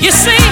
You see.